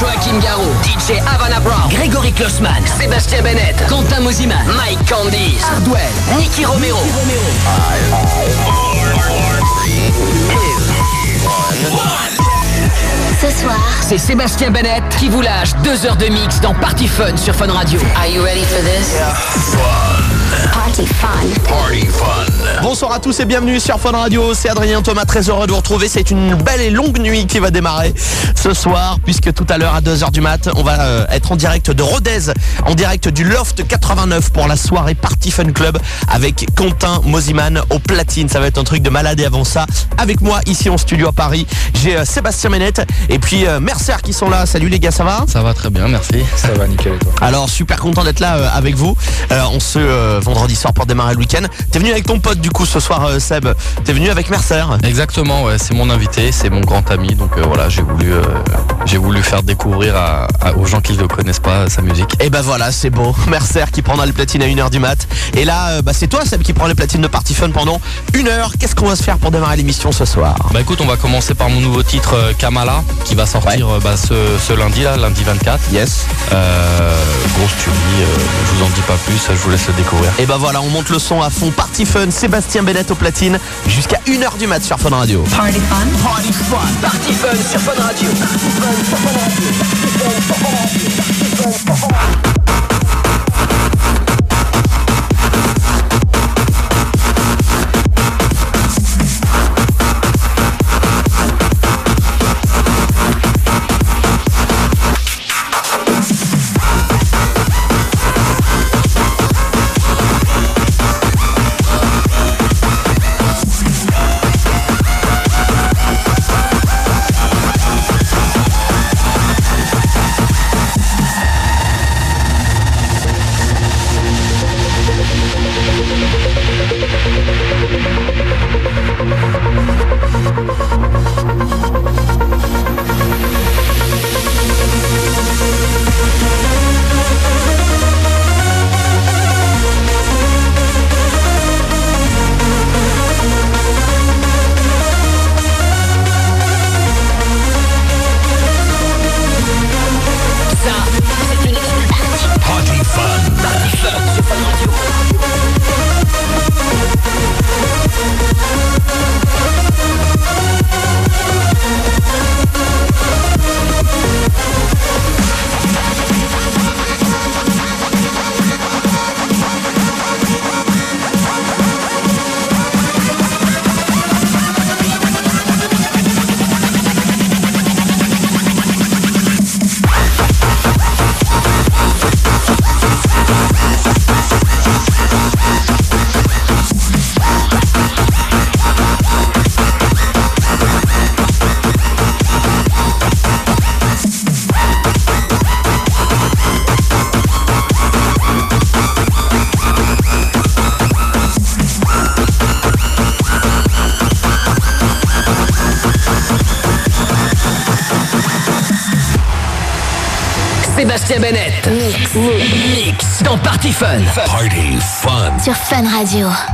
Joachim Garou, DJ Havana Brown, Grégory Klossman, Sébastien Bennett, Quentin Mosiman, Mike Candice, Hardwell, Nicky Romero. Ce soir, C'est Sébastien Bennett qui vous lâche deux heures de mix dans Party Fun sur Fun Radio. Are you ready for this? Party fun. Bonsoir à tous et bienvenue sur Fun Radio, c'est Adrien Thomas, très heureux de vous retrouver. C'est une belle et longue nuit qui va démarrer ce soir, puisque tout à l'heure à 2h du mat, on va euh, être en direct de Rodez, en direct du Loft 89 pour la soirée Party Fun Club avec Quentin Mosiman au platine. Ça va être un truc de malade et avant ça, avec moi ici en studio à Paris, j'ai euh, Sébastien Ménette et puis euh, Mercer qui sont là. Salut les gars, ça va? Ça va très bien, merci. Ça va nickel et toi? Alors super content d'être là avec vous ce euh, vendredi soir pour démarrer le week-end. T'es venu avec ton pote du coup ce soir euh, Seb. T'es venu avec Mercer. Exactement, ouais, c'est mon invité, c'est mon grand ami, donc euh, voilà, j'ai voulu, euh, j'ai voulu faire découvrir à- à- aux gens qui ne connaissent pas sa musique. Et ben voilà, c'est beau. Mercer qui prendra le platine à 1h du mat. Et là, euh, bah, c'est toi Seb qui prend les platines de Party Fun pendant une heure. Qu'est-ce qu'on va se faire pour démarrer l'émission ce soir? Bah écoute, on va commencer par mon nouveau titre Kamala, qui va sortir bah, ce, ce lundi là, lundi 24. Yes. Grosse tuerie, je vous en dis pas plus, je vous laisse le découvrir. Et ben voilà, on monte le son à fond. Party Fun, Sébastien Bennett au platine jusqu'à 1h du mat sur Fun Radio. Party fun. Party Fun, Party Fun sur Fun Radio. Ça, Fun. Party Fun. Sur Fun Radio.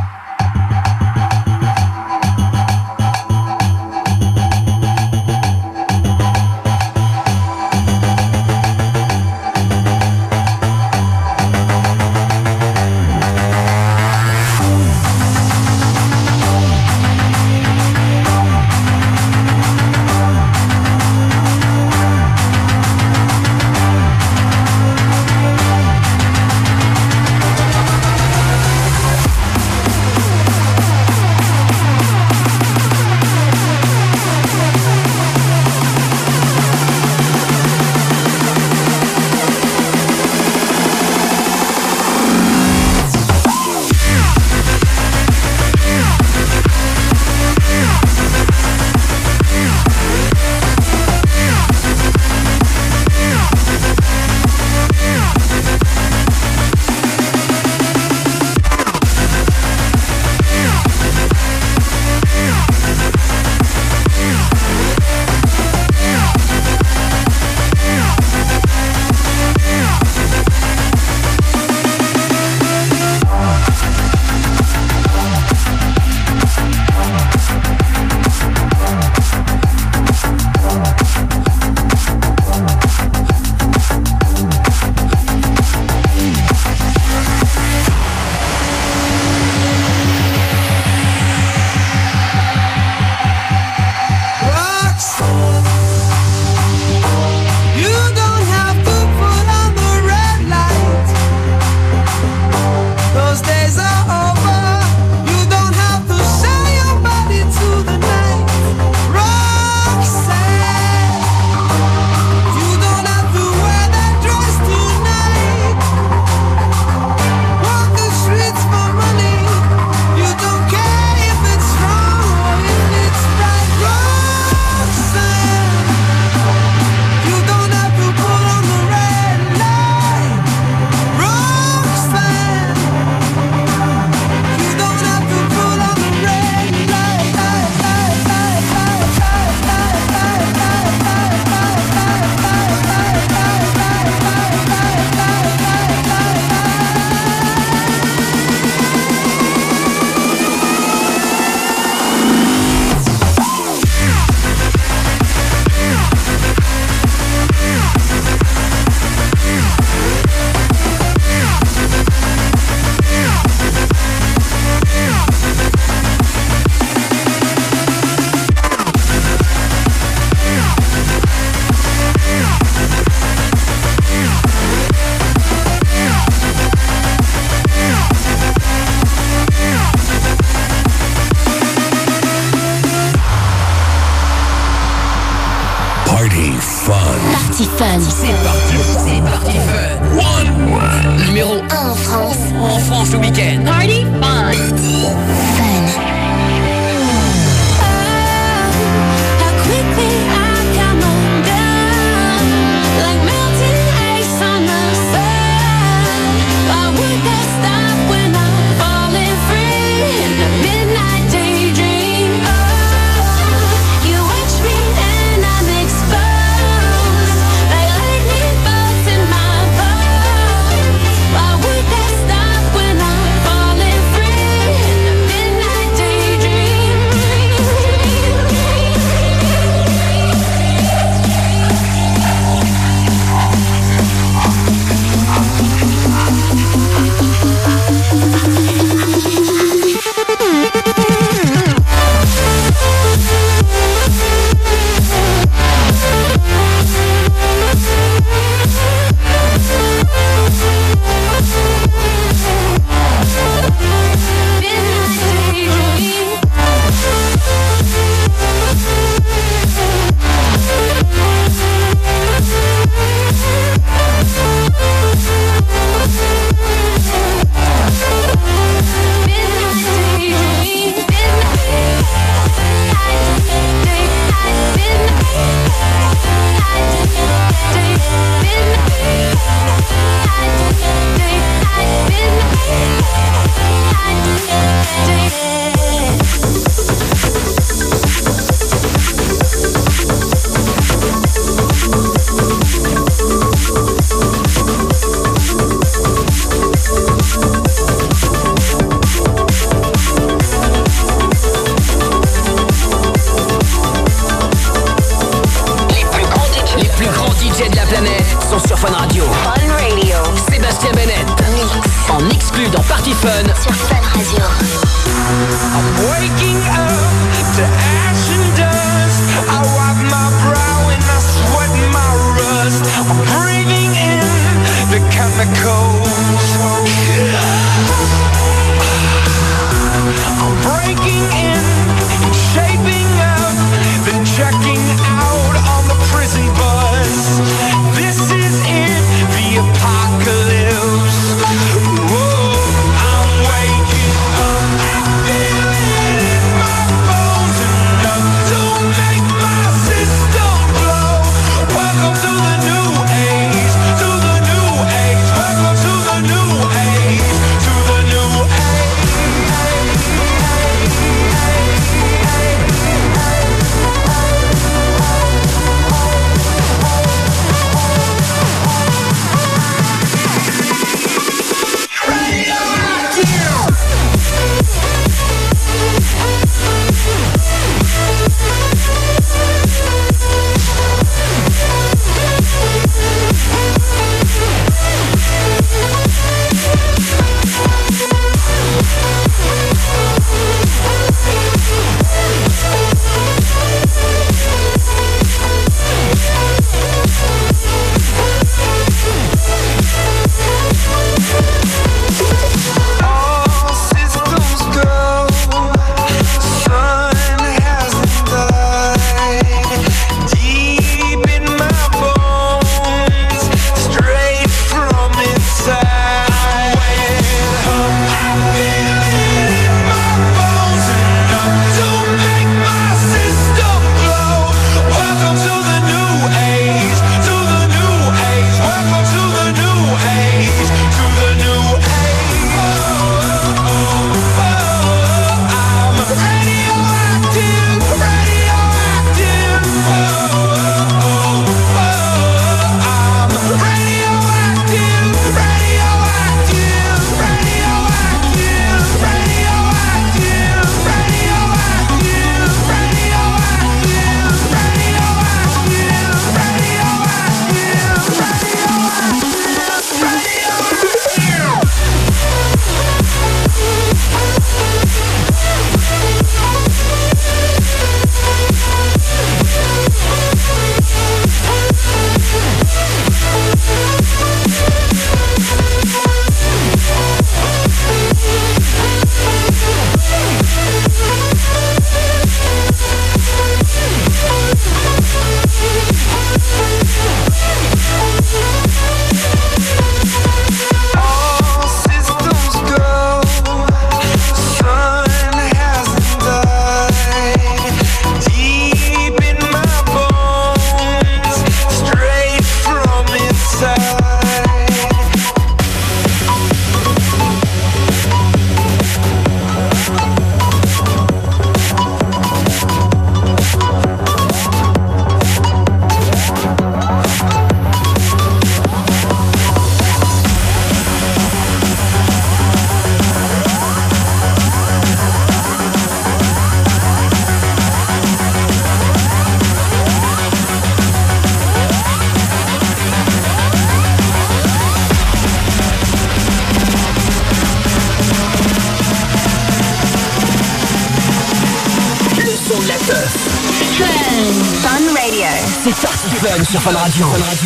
Party Fun sur Fun Radio.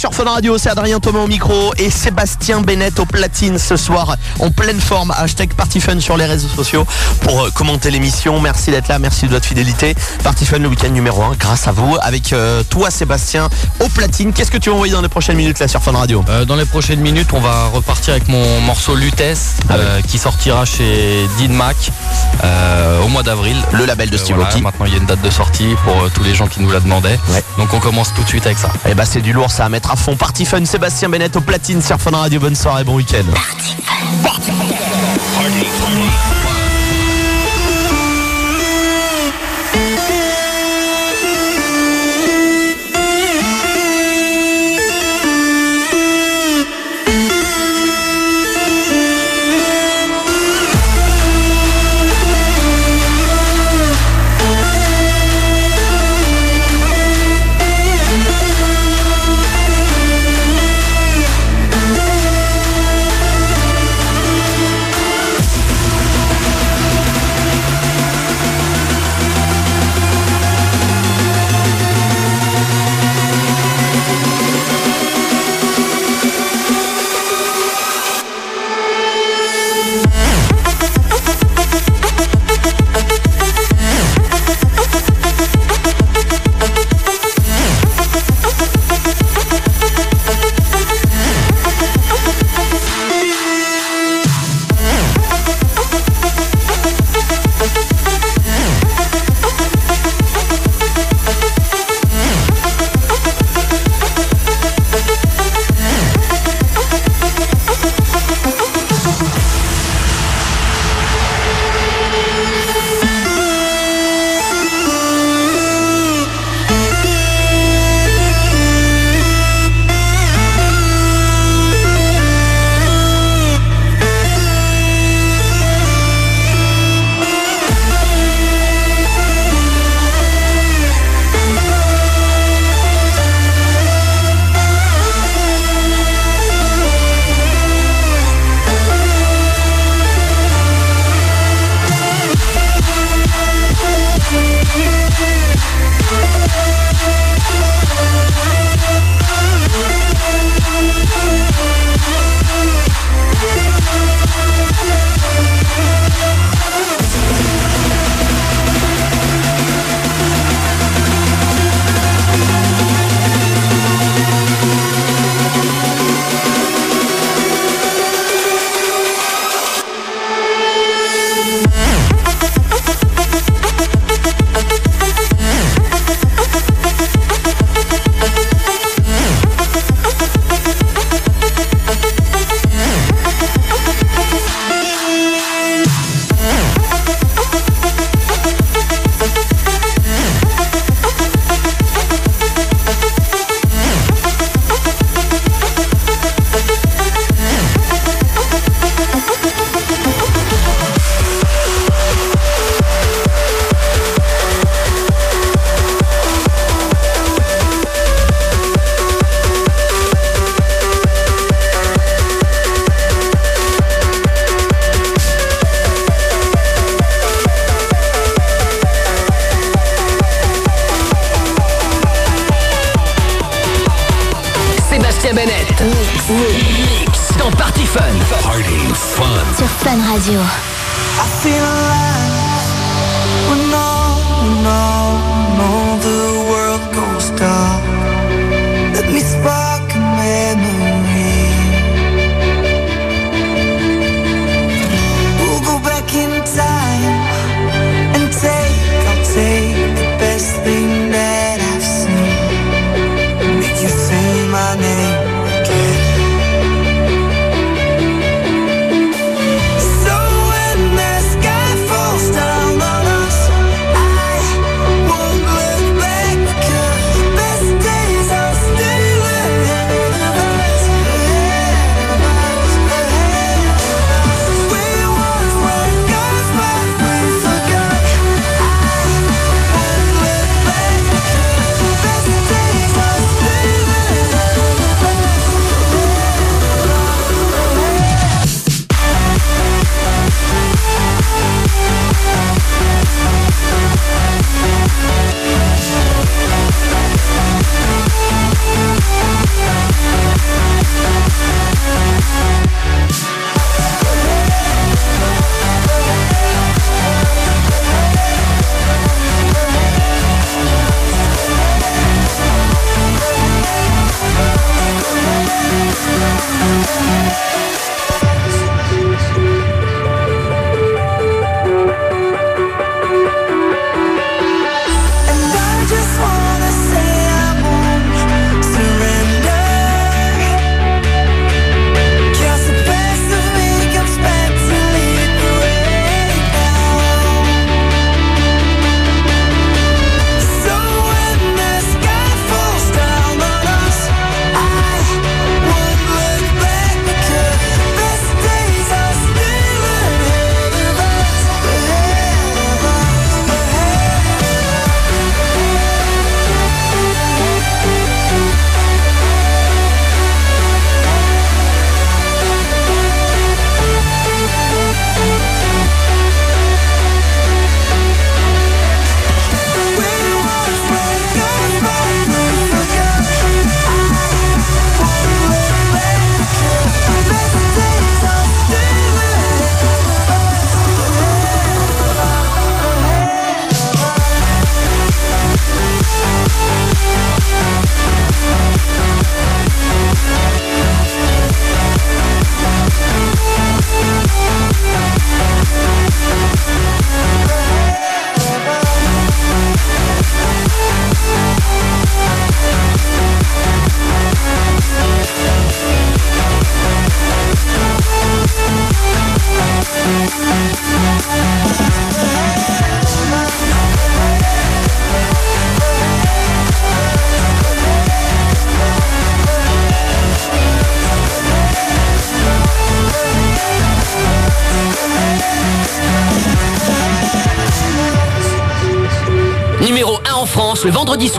Sur Fun Radio, c'est Adrien Thomas au micro et Sébastien Bennett au platine ce soir en pleine forme. Hashtag PartyFun sur les réseaux sociaux pour euh, commenter l'émission. Merci d'être là, merci de votre fidélité. PartyFun le week-end numéro 1 grâce à vous avec euh, toi Sébastien au platine. Qu'est-ce que tu vas envoyer dans les prochaines minutes là sur Fun Radio? Euh, dans les prochaines minutes, on va repartir avec mon morceau Lutèce Ah euh, qui sortira chez Dean Mac euh, au mois d'avril. Le label de Euh, Steve voilà, Aoki. maintenant il y a une date de sortie pour euh, tous les gens qui nous la demandaient. Ouais. Donc on commence tout de suite avec ça. Eh bah c'est du lourd ça à mettre à fond. Party Fun, Sébastien Bennett au platine sur Fun Radio. Bonne soirée, bon week-end.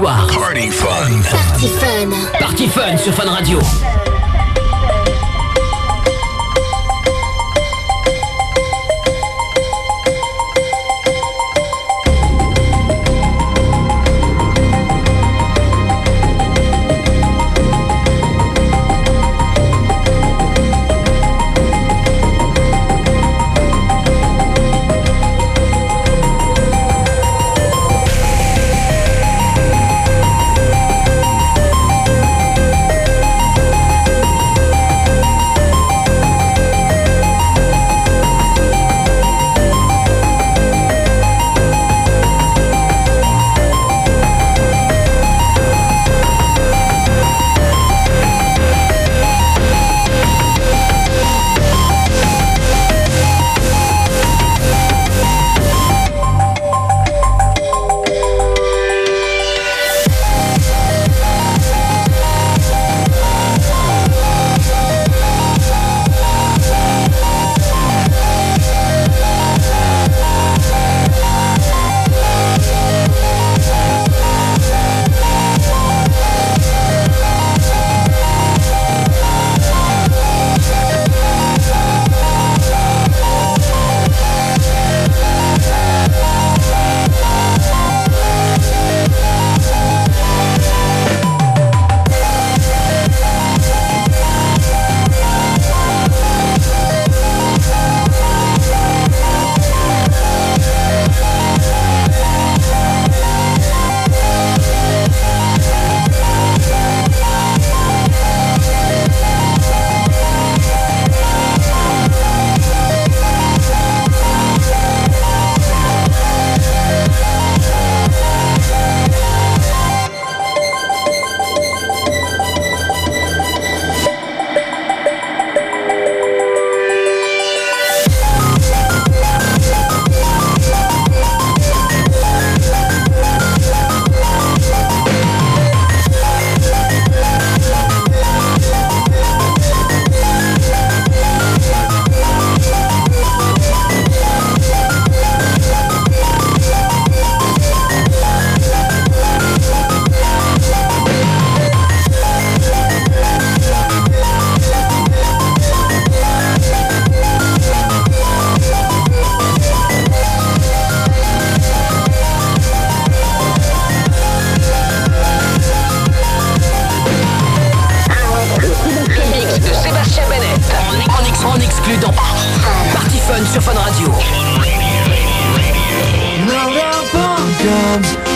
Party Fun. Party Fun. Party Fun sur Fun Radio. On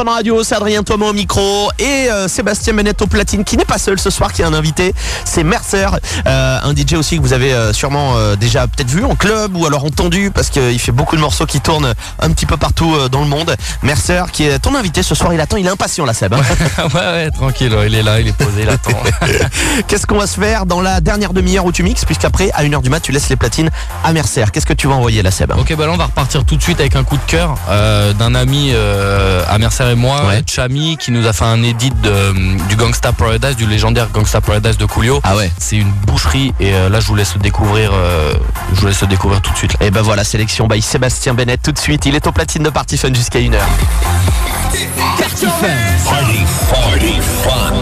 Fun Radio, c'est Adrien Thomas au micro et euh, Sébastien Bennett au platine qui n'est pas seul ce soir, qui est un invité, c'est Mercer, euh, un DJ aussi que vous avez euh, sûrement déjà peut-être vu en club ou alors entendu parce qu'il fait beaucoup de morceaux qui tournent un petit peu partout dans le monde. Mercer qui est ton invité ce soir, il attend, il est impatient là Seb. hein. ouais, ouais, tranquille, il est là, il est posé, il attend. Qu'est-ce qu'on va se faire dans la dernière demi-heure où tu mixes puisqu'après à 1h du mat tu laisses les platines à Mercer. Qu'est-ce que tu vas envoyer là Seb? Ok, bah là on va repartir tout de suite avec un coup de cœur d'un ami à Mercer et moi, Ouais. Chami, qui nous a fait un edit de- du Gangsta Paradise, du légendaire Gangsta Paradise de Coolio. Ah ouais. C'est une boucherie et euh, là je vous laisse découvrir, euh, je vous laisse découvrir tout de suite. là. Et ben voilà, sélection by Sébastien Bennett tout de suite. Il est au platine de Party Fun jusqu'à 1h. Party Fun. Party, party, fun.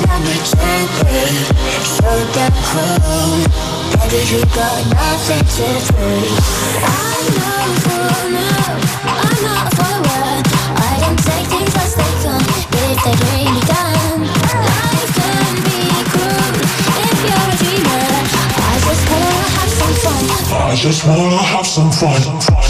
tell me take gently So damn cruel Baby, you got nothing to prove I'm not for love I'm not a what I can take things as they come If they really done Life can be cruel If you're a dreamer I just wanna have some fun. I just wanna have some fun.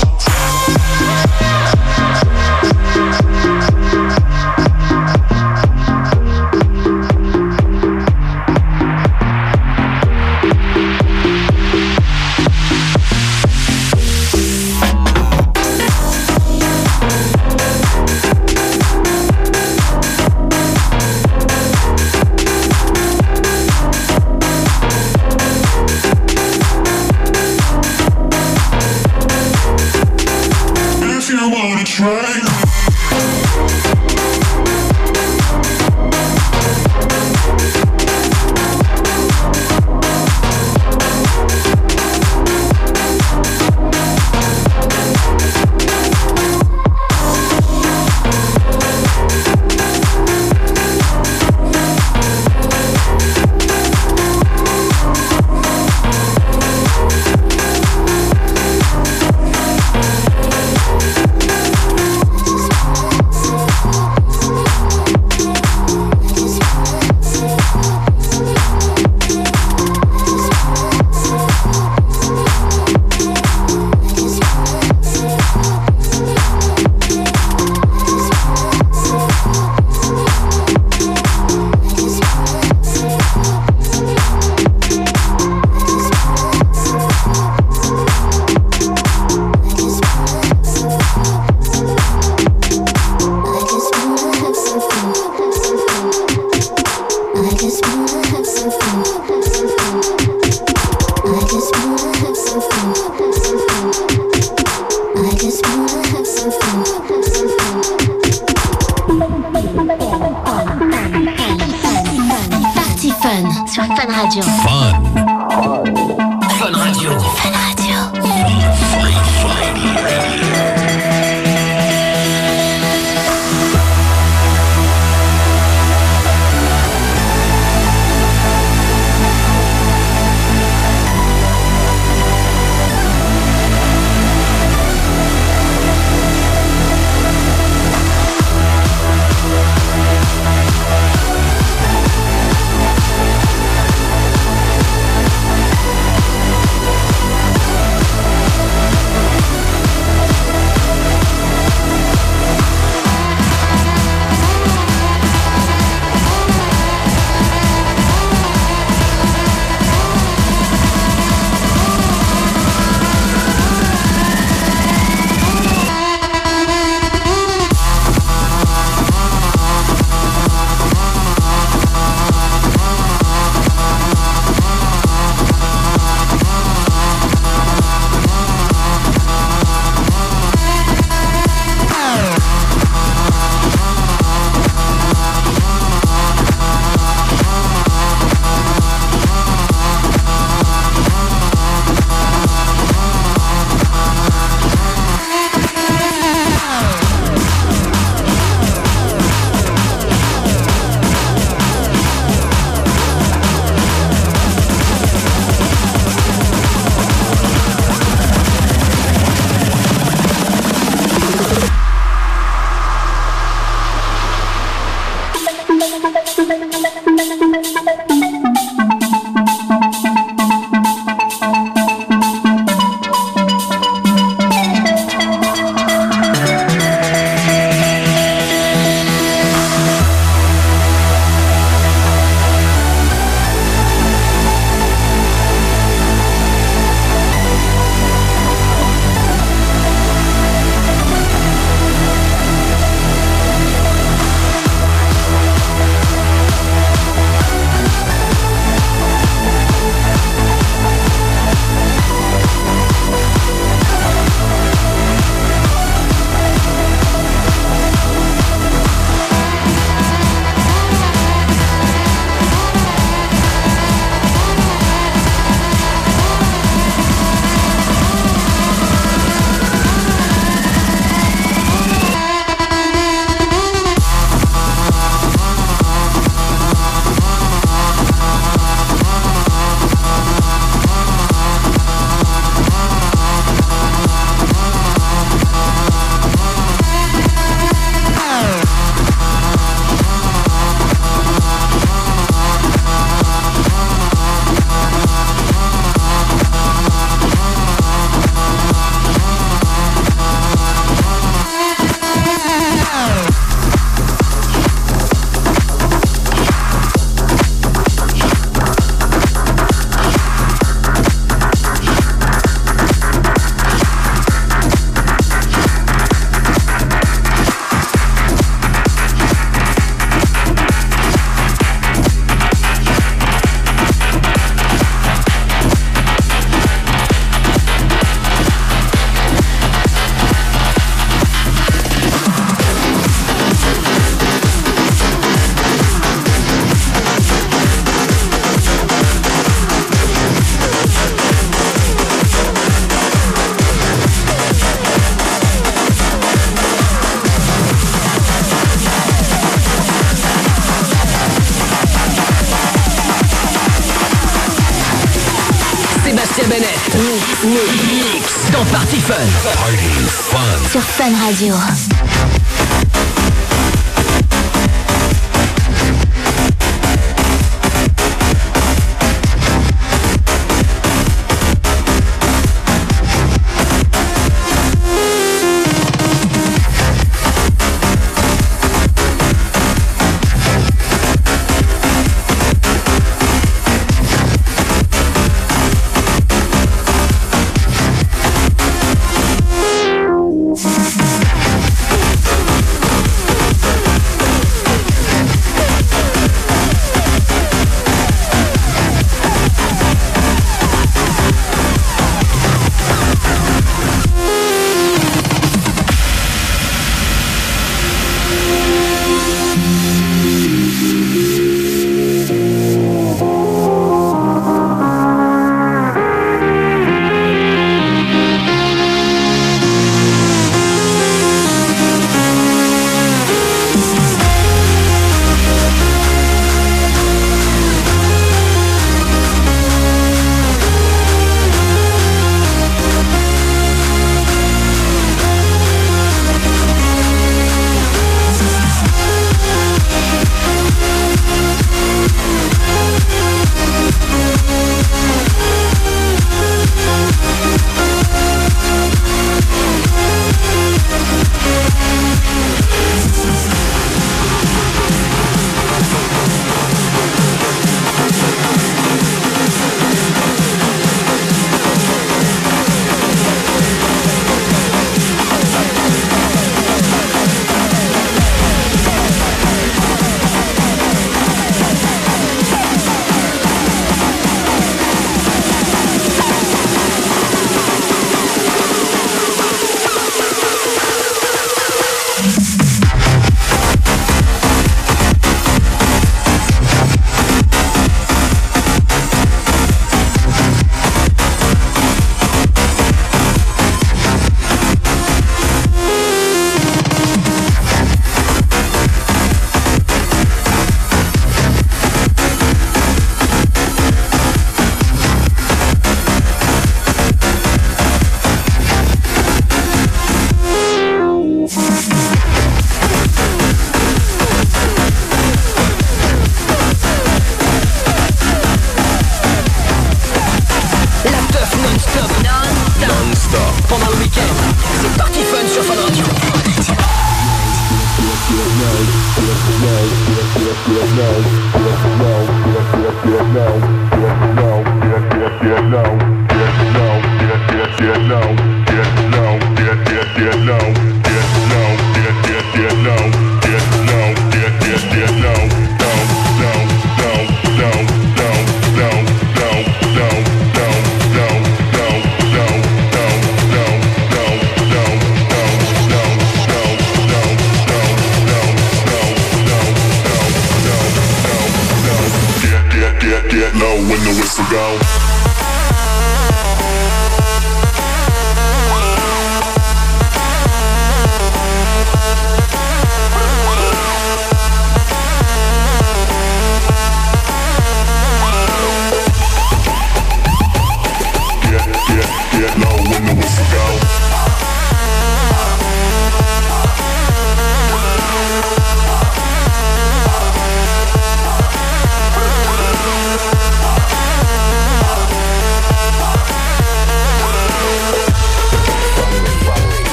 救我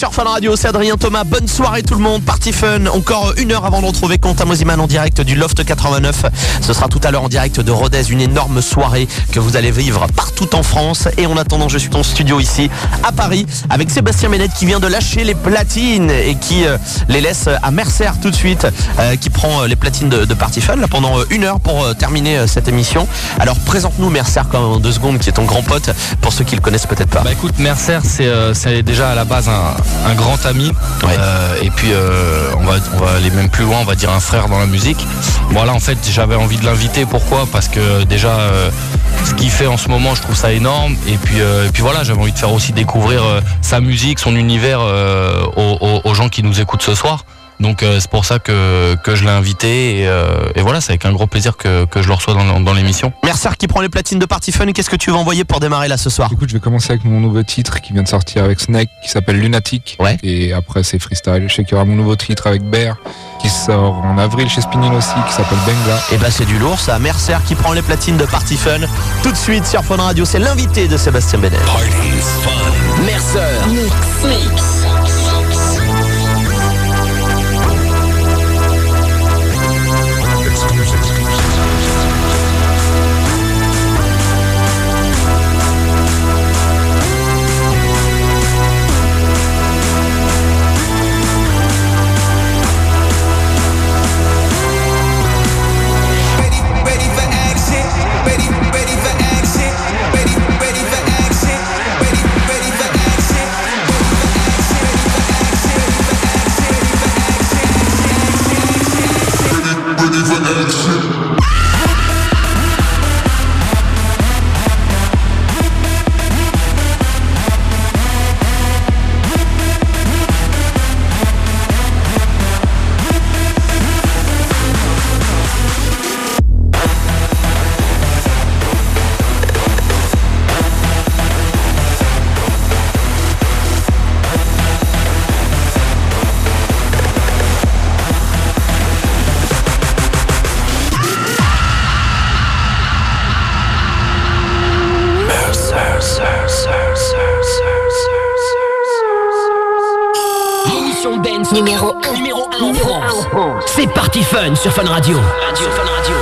sur Fun Radio, c'est Adrien Thomas. Bonne soirée tout le monde, party fun. Encore une heure avant de retrouver Quentin Mosiman en direct du Loft 89. Ce sera tout à l'heure en direct de Rodez, une énorme soirée que vous allez vivre partout en France. Et en attendant, je suis en studio ici à Paris avec Sébastien Ménette qui vient de lâcher les platines et qui euh, les laisse à Mercer tout de suite, euh, qui prend euh, les platines de, de Party Fun là, pendant une heure pour terminer cette émission. Alors présente-nous Mercer quand même en deux secondes, qui est ton grand pote pour ceux qui le connaissent peut-être pas. Bah écoute, Mercer, c'est déjà à la base un, un grand ami. Ouais. Euh, et puis euh, on, va, on va aller même plus loin, on va dire un frère dans la musique. Voilà, en fait, j'avais envie de l'inviter. Pourquoi? Parce que déjà, euh, ce qu'il fait en ce moment, je trouve ça énorme. Et puis, et puis voilà, j'avais envie de faire aussi découvrir sa musique, son univers aux gens qui nous écoutent ce soir. Donc euh, c'est pour ça que, que je l'ai invité. Et, euh, et voilà, c'est avec un gros plaisir que, que je le reçois dans, dans l'émission. Mercer qui prend les platines de Party Fun. Qu'est-ce que tu vas envoyer pour démarrer là ce soir? Écoute, je vais commencer avec mon nouveau titre qui vient de sortir avec Snake, qui s'appelle Lunatic. Ouais. Et après, c'est freestyle. Je sais qu'il y aura mon nouveau titre avec Bear, qui sort en avril chez Spinning aussi, qui s'appelle Benga. Et bah c'est du lourd ça. Mercer qui prend les platines de Party Fun. Tout de suite sur Fun Radio, c'est l'invité de Sébastien Benet. Mercer. Mix. Ready, Fun sur Fun Radio. Radio Fun Radio.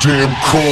damn car.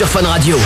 Sur Fun Radio.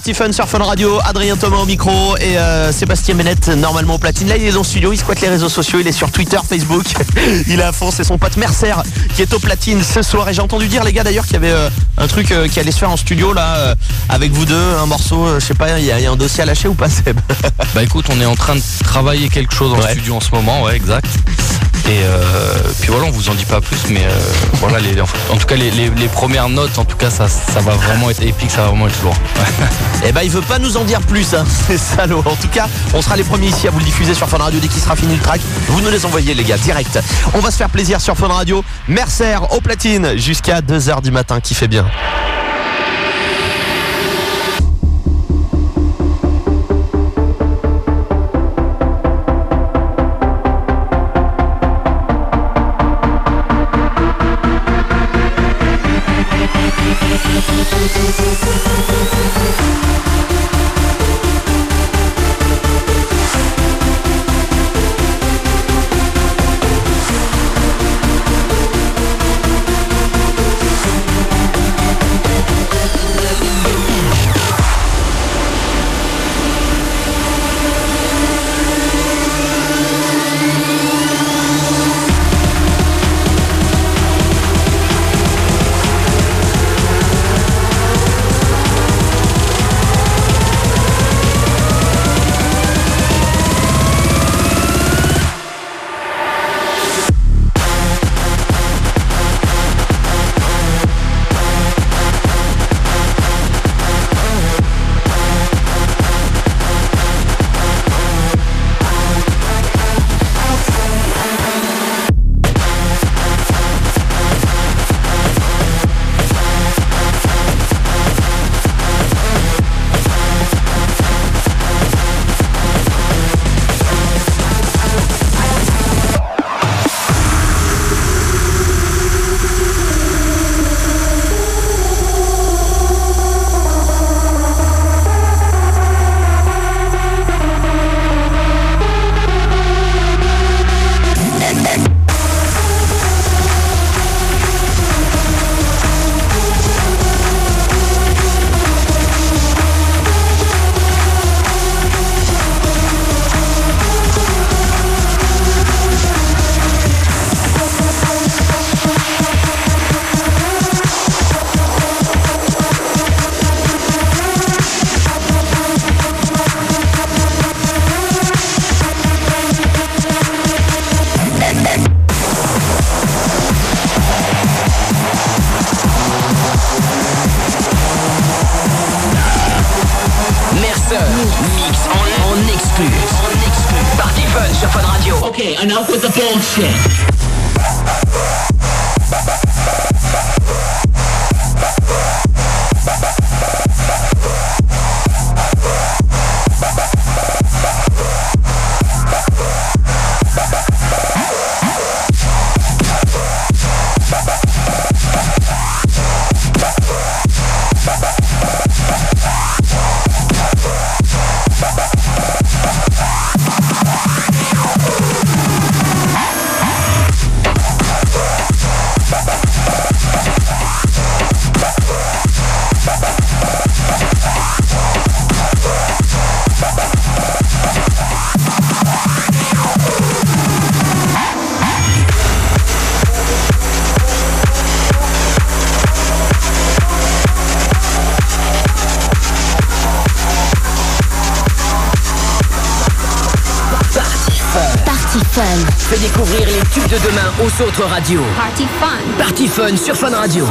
Parti fun sur Fun Radio, Adrien Thomas au micro et euh, Sébastien Bennett normalement au platine. Là il est dans le studio, il squatte les réseaux sociaux, il est sur Twitter, Facebook, il est à fond, c'est son pote Mercer qui est au platine ce soir. Et j'ai entendu dire les gars d'ailleurs qu'il y avait euh, un truc euh, qui allait se faire en studio là avec vous deux, un morceau, je sais pas, il y, a il y a un dossier à lâcher ou pas Seb? Bah écoute, on est en train de travailler quelque chose en Ouais. studio en ce moment, ouais, exact. Et euh, puis voilà, on vous en dit pas plus, mais euh, voilà, les, en tout cas, les, premières notes, en tout cas, ça, va vraiment être épique, ça va vraiment être lourd. Eh ben il veut pas nous en dire plus, hein. c'est salaud. En tout cas, on sera les premiers ici à vous le diffuser sur Fun Radio dès qu'il sera fini le track. Vous nous les envoyez les gars, direct. On va se faire plaisir sur Fun Radio. Mercer au platine jusqu'à 2h du matin, qui fait bien. Autres radios. Party Fun. Party fun sur Fun Radio.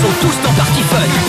sont tous en partie feuille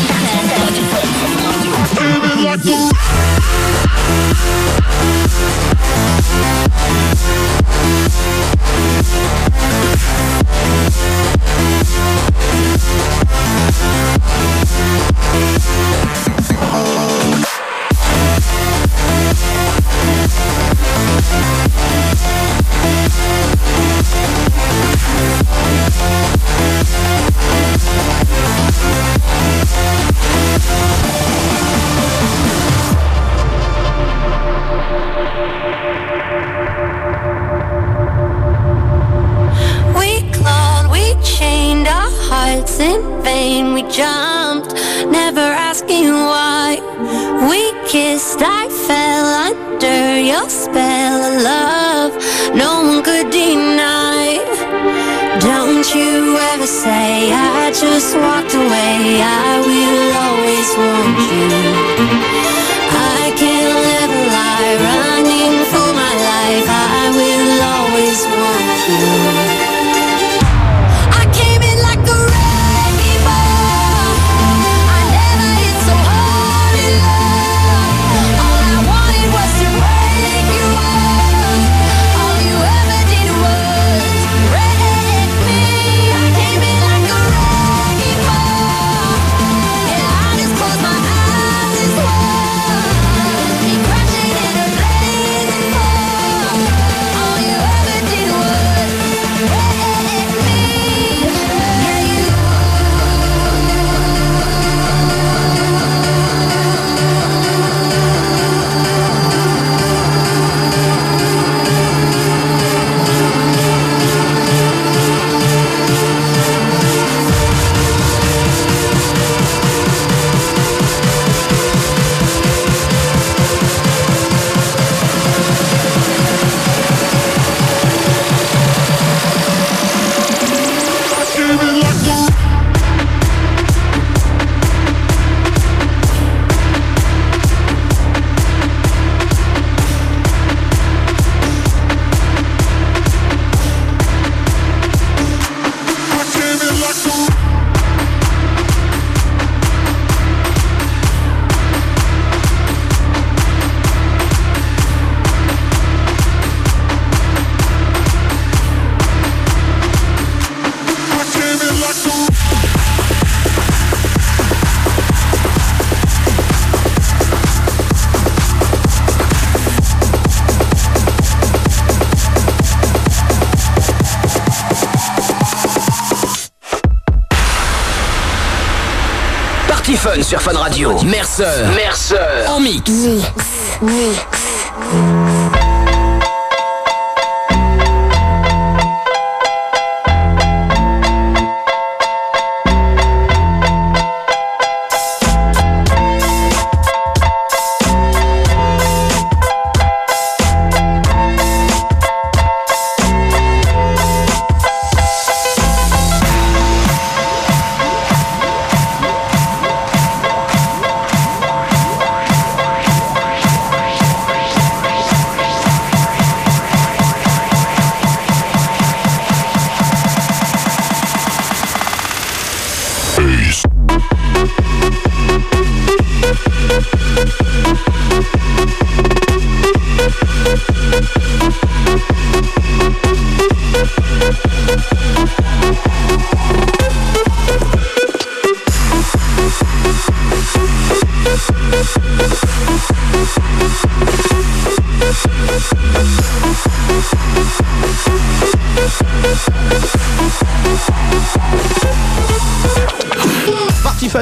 Radio.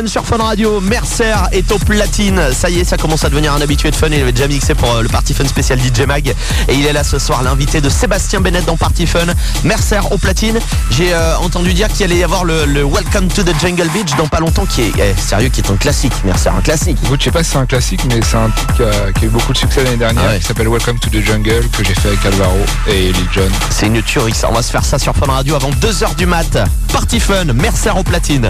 Sur Fun Radio, Mercer est au platine. Ça y est, ça commence à devenir un habitué de Fun. Il avait déjà mixé pour euh, le Party Fun spécial DJ Mag. Et il est là ce soir, l'invité de Sébastien Bennett dans Party Fun. Mercer au platine. J'ai euh, entendu dire qu'il allait y avoir le, le Welcome to the Jungle Beach dans pas longtemps, qui est eh, sérieux, qui est un classique. Mercer, un classique. Écoute, je sais pas si c'est un classique, mais c'est un titre qui a, qui a eu beaucoup de succès l'année dernière, Ah ouais. qui s'appelle Welcome to the Jungle, que j'ai fait avec Alvaro et Lil Jon. C'est une tuerie ça. On va se faire ça sur Fun Radio avant 2h du mat. Party Fun, Mercer au platine.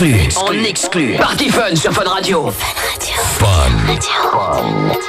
exclut. On exclut. Party Fun sur Fun Radio. Fun Radio. Fun. Radio. Fun.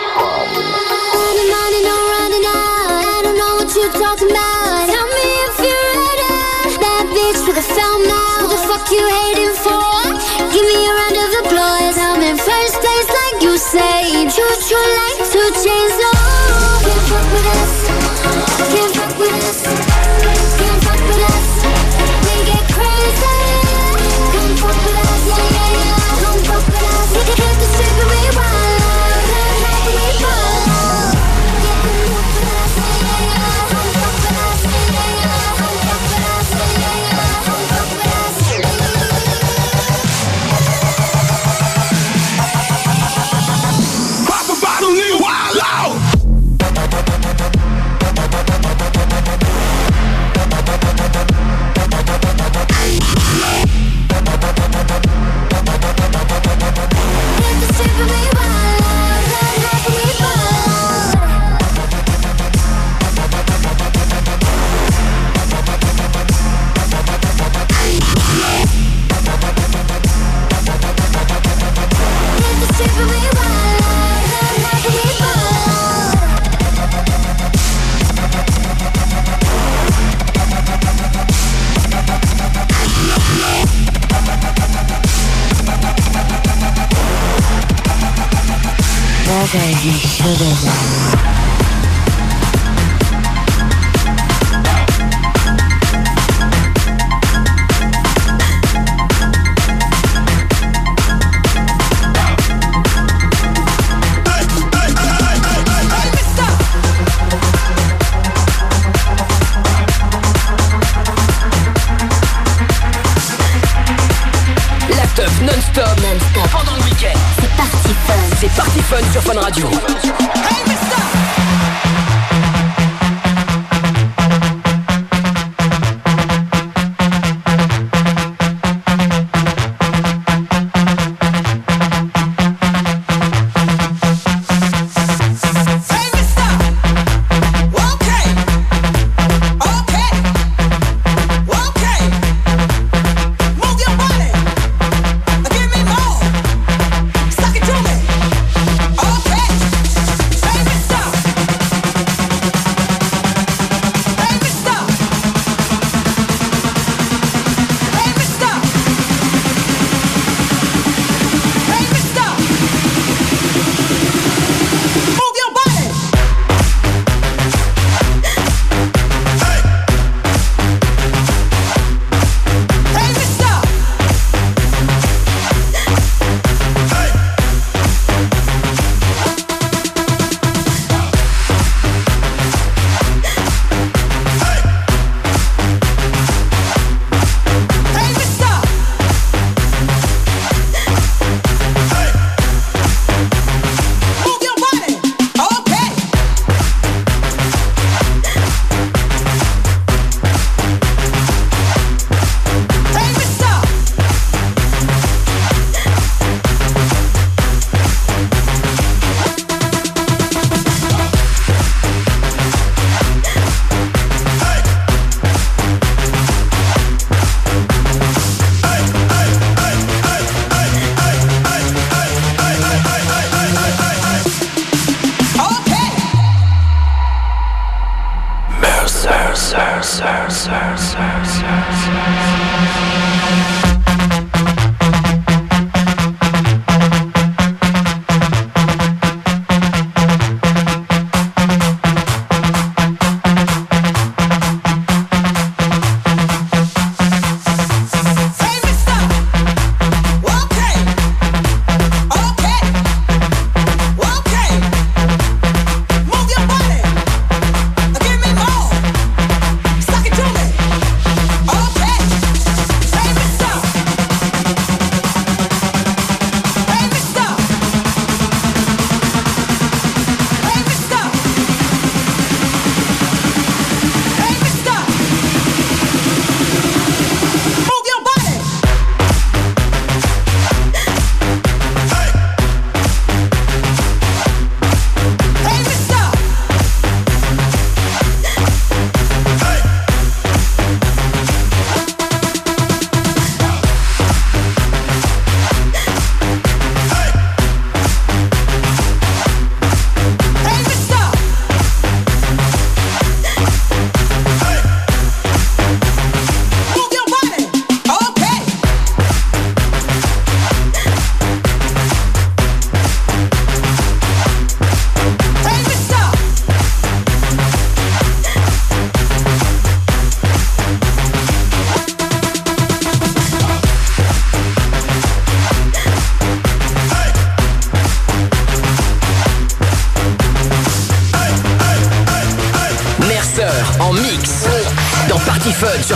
Bodega.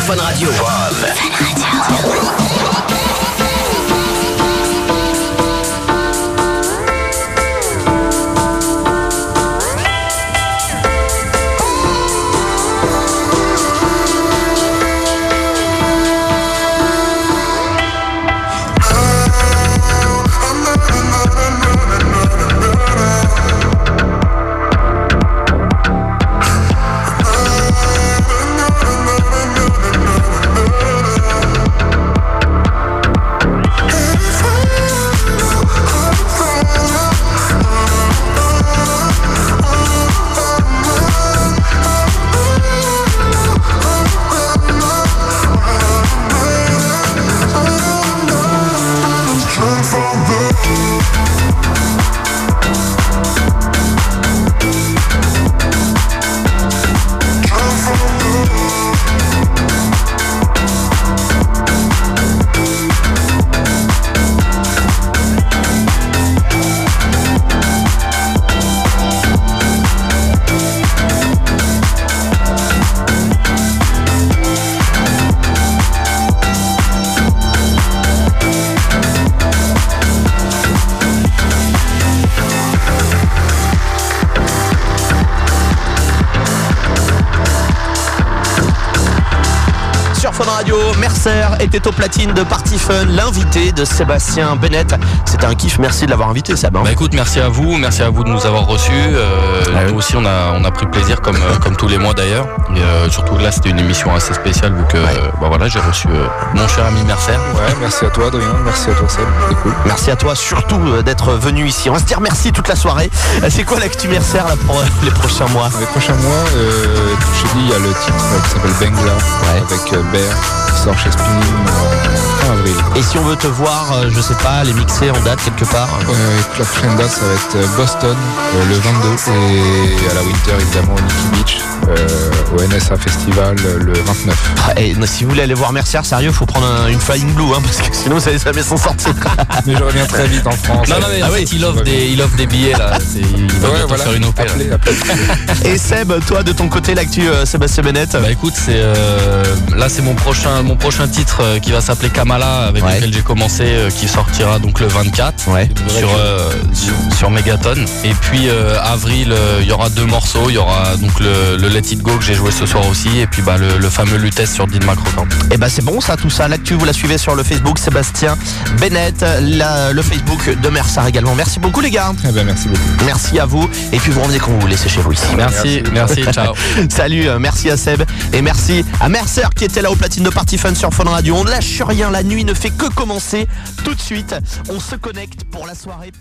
Fun sur Fun était au platine de Party Fun, l'invité de Sébastien Bennett. C'était un kiff, merci de l'avoir invité Seb. hein. Bah écoute, merci à vous, merci à vous de nous avoir reçus. Euh, Ah oui. Nous aussi, on a, on a pris plaisir comme, euh, comme tous les mois d'ailleurs. Et euh, surtout là, c'était une émission assez spéciale vu que euh, bah voilà, j'ai reçu euh, mon cher ami Mercer. Ouais, merci à toi, Adrien. Merci à toi, Seb. Cool. Merci à toi surtout euh, d'être venu ici. On va se dire merci toute la soirée. C'est quoi l'actu Mercer là pour euh, les prochains mois? Les prochains mois, euh, comme je dit, il y a le titre qui s'appelle Bengla avec euh, Bear qui sort chez Spinning avril. Et si on veut te voir, euh, je sais pas, les mixer en date quelque part Euh, prochaine date, ça va être euh, Boston euh, le 22 et à la Winter évidemment au Nikki Beach, au NSA Festival euh, le 29. Ah, et, non, si vous voulez aller voir Mercer, sérieux, faut prendre un- une Flying Blue, hein, parce que sinon vous allez jamais s'en sortir. Mais je reviens très vite en France. Non, non, mais Ah en oui, fait, il offre, des, il offre des billets là. Il va Ouais, bientôt voilà. faire une opéra. Appelez, appelez. Et Seb, toi de ton côté, l'actu euh, Sébastien Bennett Bah écoute, c'est euh, là c'est mon prochain mon prochain titre euh, qui va s'appeler Kamala avec Ouais. lequel j'ai commencé euh, qui sortira donc le 24 Ouais. sur, euh, sur sur Megaton et puis euh, avril euh, il y aura deux morceaux, il y aura donc le, le Let It Go que j'ai joué ce soir aussi et puis bah le, le fameux Lutèce sur Dean McRocan. Et bah c'est bon ça, tout ça. L'actu, vous la suivez sur le Facebook Sébastien Bennett, la- le Facebook de Mercer également. Merci beaucoup les gars. Eh ben, merci beaucoup. Merci à vous. Et puis vous revenez quand vous voulez, c'est chez vous ici. Merci, merci, ciao. Salut, euh, merci à Seb et merci à Mercer qui était là au platine de Party Fun sur Fun Radio. On ne lâche rien, la nuit ne fait que commencer. Tout de suite, on se connecte pour la soirée